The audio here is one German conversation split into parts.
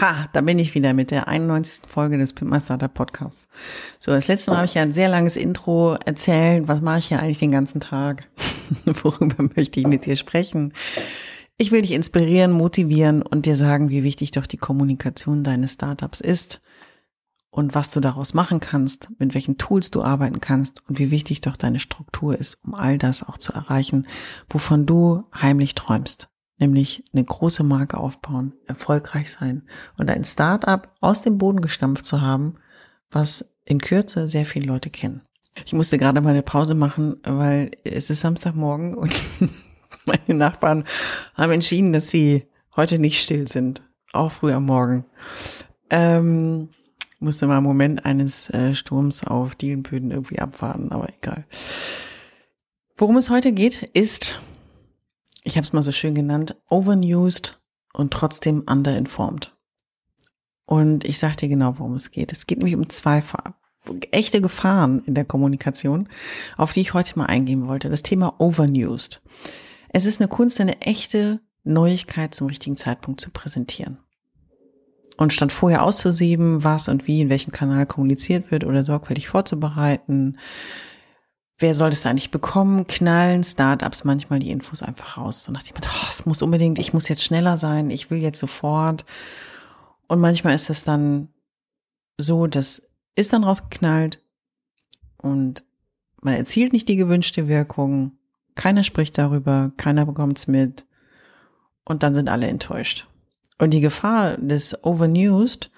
Ha, da bin ich wieder mit der 91. Folge des Pimp My Startup Podcasts. So, das letzte Mal habe ich ja ein sehr langes Intro erzählt. Was mache ich hier eigentlich den ganzen Tag? Worüber möchte ich mit dir sprechen? Ich will dich inspirieren, motivieren und dir sagen, wie wichtig doch die Kommunikation deines Startups ist und was du daraus machen kannst, mit welchen Tools du arbeiten kannst und wie wichtig doch deine Struktur ist, um all das auch zu erreichen, wovon du heimlich träumst. Nämlich eine große Marke aufbauen, erfolgreich sein und ein Startup aus dem Boden gestampft zu haben, was in Kürze sehr viele Leute kennen. Ich musste gerade mal eine Pause machen, weil es ist Samstagmorgen und Meine Nachbarn haben entschieden, dass sie heute nicht still sind, auch früh am Morgen. Ähm, musste mal einen Moment eines äh, Sturms auf Dielenböden irgendwie abwarten, aber egal. Worum es heute geht, ist, ich habe es mal so schön genannt, overnewsed und trotzdem underinformed. Und ich sage dir genau, worum es geht. Es geht nämlich um zwei echte Gefahren in der Kommunikation, auf die ich heute mal eingehen wollte. Das Thema overnewsed. Es ist eine Kunst, eine echte Neuigkeit zum richtigen Zeitpunkt zu präsentieren. Und statt vorher auszusieben, was und wie in welchem Kanal kommuniziert wird oder sorgfältig vorzubereiten, wer soll das eigentlich bekommen, knallen Startups manchmal die Infos einfach raus. So nach dem oh, es muss unbedingt, ich muss jetzt schneller sein, ich will jetzt sofort. Und manchmal ist es dann so, das ist dann rausgeknallt und man erzielt nicht die gewünschte Wirkung keiner spricht darüber, keiner bekommt's mit und dann sind alle enttäuscht. Und die Gefahr des Overnewsed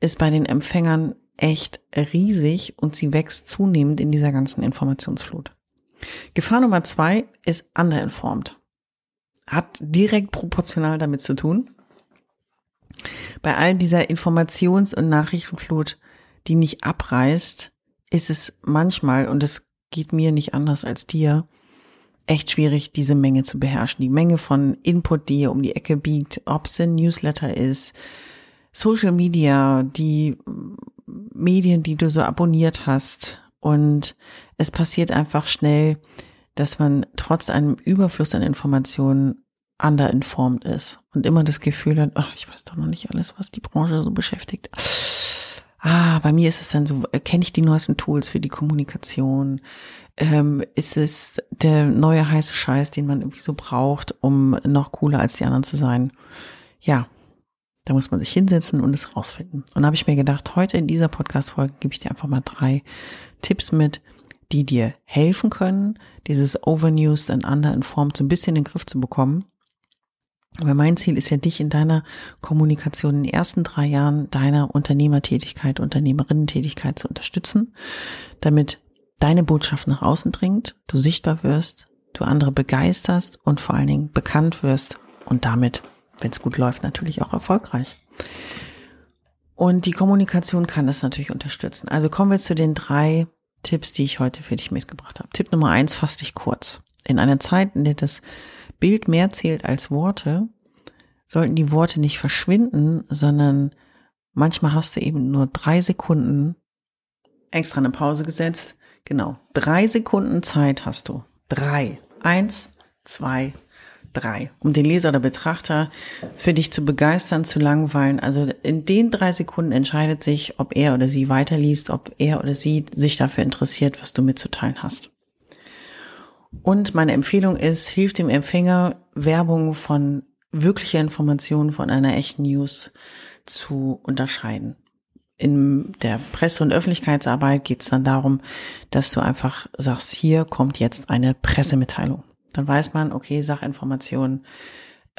ist bei den Empfängern echt riesig und sie wächst zunehmend in dieser ganzen Informationsflut. Gefahr Nummer zwei ist underinformed. Hat direkt proportional damit zu tun. Bei all dieser Informations- und Nachrichtenflut, die nicht abreißt, ist es manchmal, und es geht mir nicht anders als dir, echt schwierig, diese Menge zu beherrschen. Die Menge von Input, die hier um die Ecke biegt, ob es ein Newsletter ist, Social Media, die Medien, die du so abonniert hast. Und es passiert einfach schnell, dass man trotz einem Überfluss an Informationen underinformed ist und immer das Gefühl hat, ach, ich weiß doch noch nicht alles, was die Branche so beschäftigt ah, bei mir ist es dann so, kenne ich die neuesten Tools für die Kommunikation? Ähm, ist es der neue heiße Scheiß, den man irgendwie so braucht, um noch cooler als die anderen zu sein? Ja, da muss man sich hinsetzen und es rausfinden. Und da habe ich mir gedacht, heute in dieser Podcast-Folge gebe ich dir einfach mal drei Tipps mit, die dir helfen können, dieses Overnews and Underinformed so ein bisschen in den Griff zu bekommen aber mein Ziel ist ja, dich in deiner Kommunikation in den ersten drei Jahren deiner Unternehmertätigkeit, Unternehmerinnentätigkeit zu unterstützen, damit deine Botschaft nach außen dringt, du sichtbar wirst, du andere begeisterst und vor allen Dingen bekannt wirst und damit, wenn es gut läuft, natürlich auch erfolgreich. Und die Kommunikation kann das natürlich unterstützen. Also kommen wir zu den drei Tipps, die ich heute für dich mitgebracht habe. Tipp Nummer eins, fass dich kurz. In einer Zeit, in der das Bild mehr zählt als Worte, sollten die Worte nicht verschwinden, sondern manchmal hast du eben nur drei Sekunden extra eine Pause gesetzt. Genau, drei Sekunden Zeit hast du. Drei. Eins, zwei, drei. Um den Leser oder Betrachter für dich zu begeistern, zu langweilen. Also in den drei Sekunden entscheidet sich, ob er oder sie weiterliest, ob er oder sie sich dafür interessiert, was du mitzuteilen hast. Und meine Empfehlung ist, hilft dem Empfänger, Werbung von wirklicher Information von einer echten News zu unterscheiden. In der Presse- und Öffentlichkeitsarbeit geht es dann darum, dass du einfach sagst, hier kommt jetzt eine Pressemitteilung. Dann weiß man, okay, Sachinformationen,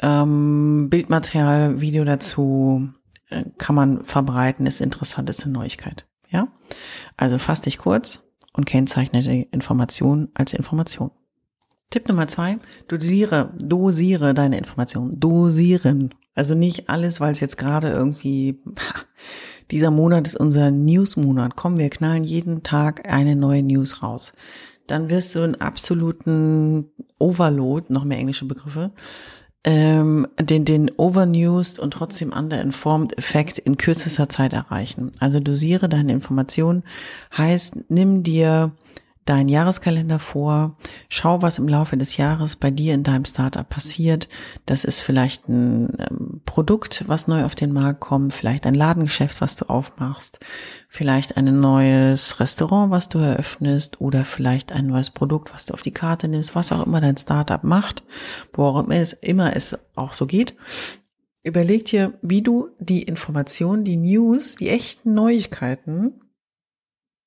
ähm, Bildmaterial, Video dazu, äh, kann man verbreiten, ist interessant, ist eine Neuigkeit. Ja? Also fass dich kurz und kennzeichne die Information als Information. Tipp Nummer zwei, dosiere, dosiere deine Informationen. Dosieren. Also nicht alles, weil es jetzt gerade irgendwie, dieser Monat ist unser News-Monat. Komm, wir knallen jeden Tag eine neue News raus. Dann wirst du einen absoluten Overload, noch mehr englische Begriffe, ähm, den, den overnewsed und trotzdem underinformed Effekt in kürzester Zeit erreichen. Also dosiere deine Informationen, heißt, nimm dir deinen Jahreskalender vor, schau, was im Laufe des Jahres bei dir in deinem Startup passiert. Das ist vielleicht ein ähm, Produkt, was neu auf den Markt kommt, vielleicht ein Ladengeschäft, was du aufmachst, vielleicht ein neues Restaurant, was du eröffnest oder vielleicht ein neues Produkt, was du auf die Karte nimmst, was auch immer dein Startup macht, worum es immer es auch so geht. Überleg dir, wie du die Informationen, die News, die echten Neuigkeiten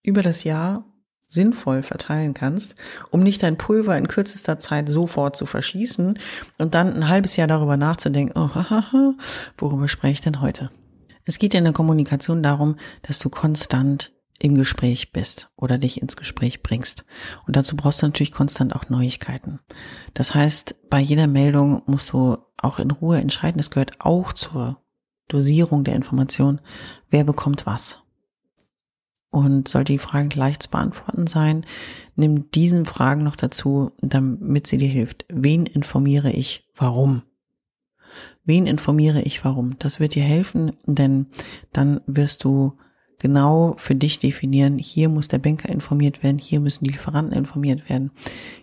über das Jahr sinnvoll verteilen kannst, um nicht dein Pulver in kürzester Zeit sofort zu verschießen und dann ein halbes Jahr darüber nachzudenken, oh, hahaha, worüber spreche ich denn heute? Es geht in der Kommunikation darum, dass du konstant im Gespräch bist oder dich ins Gespräch bringst. Und dazu brauchst du natürlich konstant auch Neuigkeiten. Das heißt, bei jeder Meldung musst du auch in Ruhe entscheiden. Es gehört auch zur Dosierung der Information, wer bekommt was. Und sollte die Frage leicht zu beantworten sein, nimm diesen Fragen noch dazu, damit sie dir hilft. Wen informiere ich warum? Wen informiere ich warum? Das wird dir helfen, denn dann wirst du genau für dich definieren, hier muss der Banker informiert werden, hier müssen die Lieferanten informiert werden,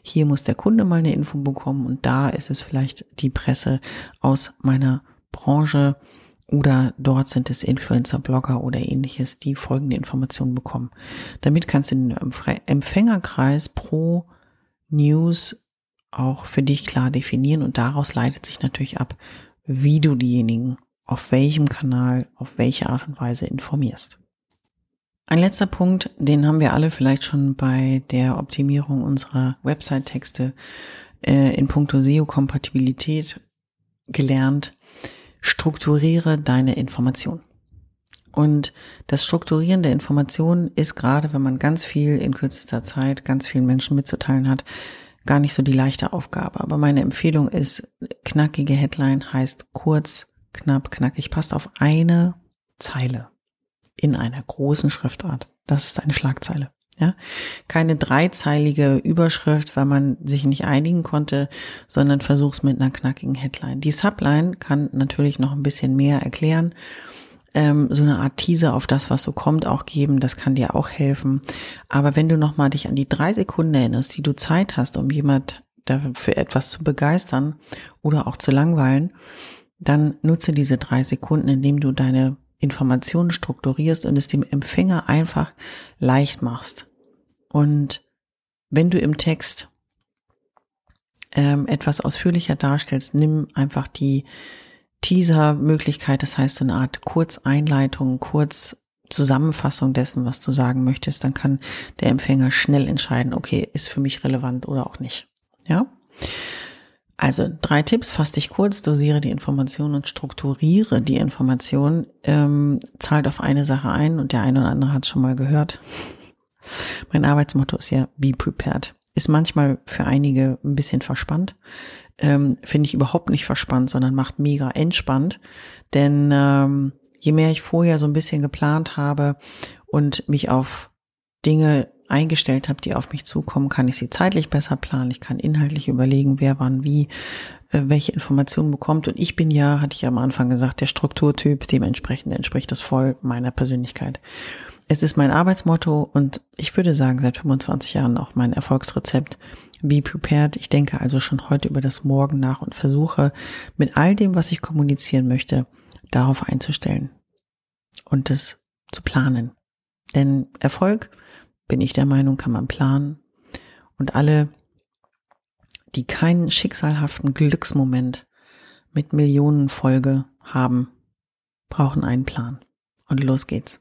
hier muss der Kunde mal eine Info bekommen und da ist es vielleicht die Presse aus meiner Branche, oder dort sind es Influencer, Blogger oder ähnliches, die folgende Informationen bekommen. Damit kannst du den Empfängerkreis pro News auch für dich klar definieren und daraus leitet sich natürlich ab, wie du diejenigen auf welchem Kanal, auf welche Art und Weise informierst. Ein letzter Punkt, den haben wir alle vielleicht schon bei der Optimierung unserer Website-Texte äh, in puncto SEO-Kompatibilität gelernt strukturiere deine Information. Und das Strukturieren der Informationen ist gerade, wenn man ganz viel in kürzester Zeit ganz vielen Menschen mitzuteilen hat, gar nicht so die leichte Aufgabe. Aber meine Empfehlung ist, knackige Headline heißt kurz, knapp, knackig, passt auf eine Zeile in einer großen Schriftart. Das ist eine Schlagzeile. Ja, keine dreizeilige Überschrift, weil man sich nicht einigen konnte, sondern versuch's mit einer knackigen Headline. Die Subline kann natürlich noch ein bisschen mehr erklären, ähm, so eine Art Teaser auf das, was so kommt, auch geben. Das kann dir auch helfen. Aber wenn du noch mal dich an die drei Sekunden erinnerst, die du Zeit hast, um jemand dafür etwas zu begeistern oder auch zu langweilen, dann nutze diese drei Sekunden, indem du deine Informationen strukturierst und es dem Empfänger einfach leicht machst. Und wenn du im Text ähm, etwas ausführlicher darstellst, nimm einfach die Teaser-Möglichkeit, das heißt eine Art Kurzeinleitung, kurz Zusammenfassung dessen, was du sagen möchtest, dann kann der Empfänger schnell entscheiden, okay, ist für mich relevant oder auch nicht. Ja? Also drei Tipps, fass dich kurz, dosiere die Informationen und strukturiere die Informationen, ähm, zahlt auf eine Sache ein und der eine oder andere hat es schon mal gehört. Mein Arbeitsmotto ist ja Be Prepared. Ist manchmal für einige ein bisschen verspannt. Ähm, Finde ich überhaupt nicht verspannt, sondern macht mega entspannt. Denn ähm, je mehr ich vorher so ein bisschen geplant habe und mich auf Dinge eingestellt habe, die auf mich zukommen, kann ich sie zeitlich besser planen. Ich kann inhaltlich überlegen, wer wann wie äh, welche Informationen bekommt. Und ich bin ja, hatte ich am Anfang gesagt, der Strukturtyp. Dementsprechend entspricht das voll meiner Persönlichkeit. Es ist mein Arbeitsmotto und ich würde sagen, seit 25 Jahren auch mein Erfolgsrezept. Be prepared. Ich denke also schon heute über das Morgen nach und versuche mit all dem, was ich kommunizieren möchte, darauf einzustellen und es zu planen. Denn Erfolg bin ich der Meinung, kann man planen. Und alle, die keinen schicksalhaften Glücksmoment mit Millionenfolge haben, brauchen einen Plan. Und los geht's.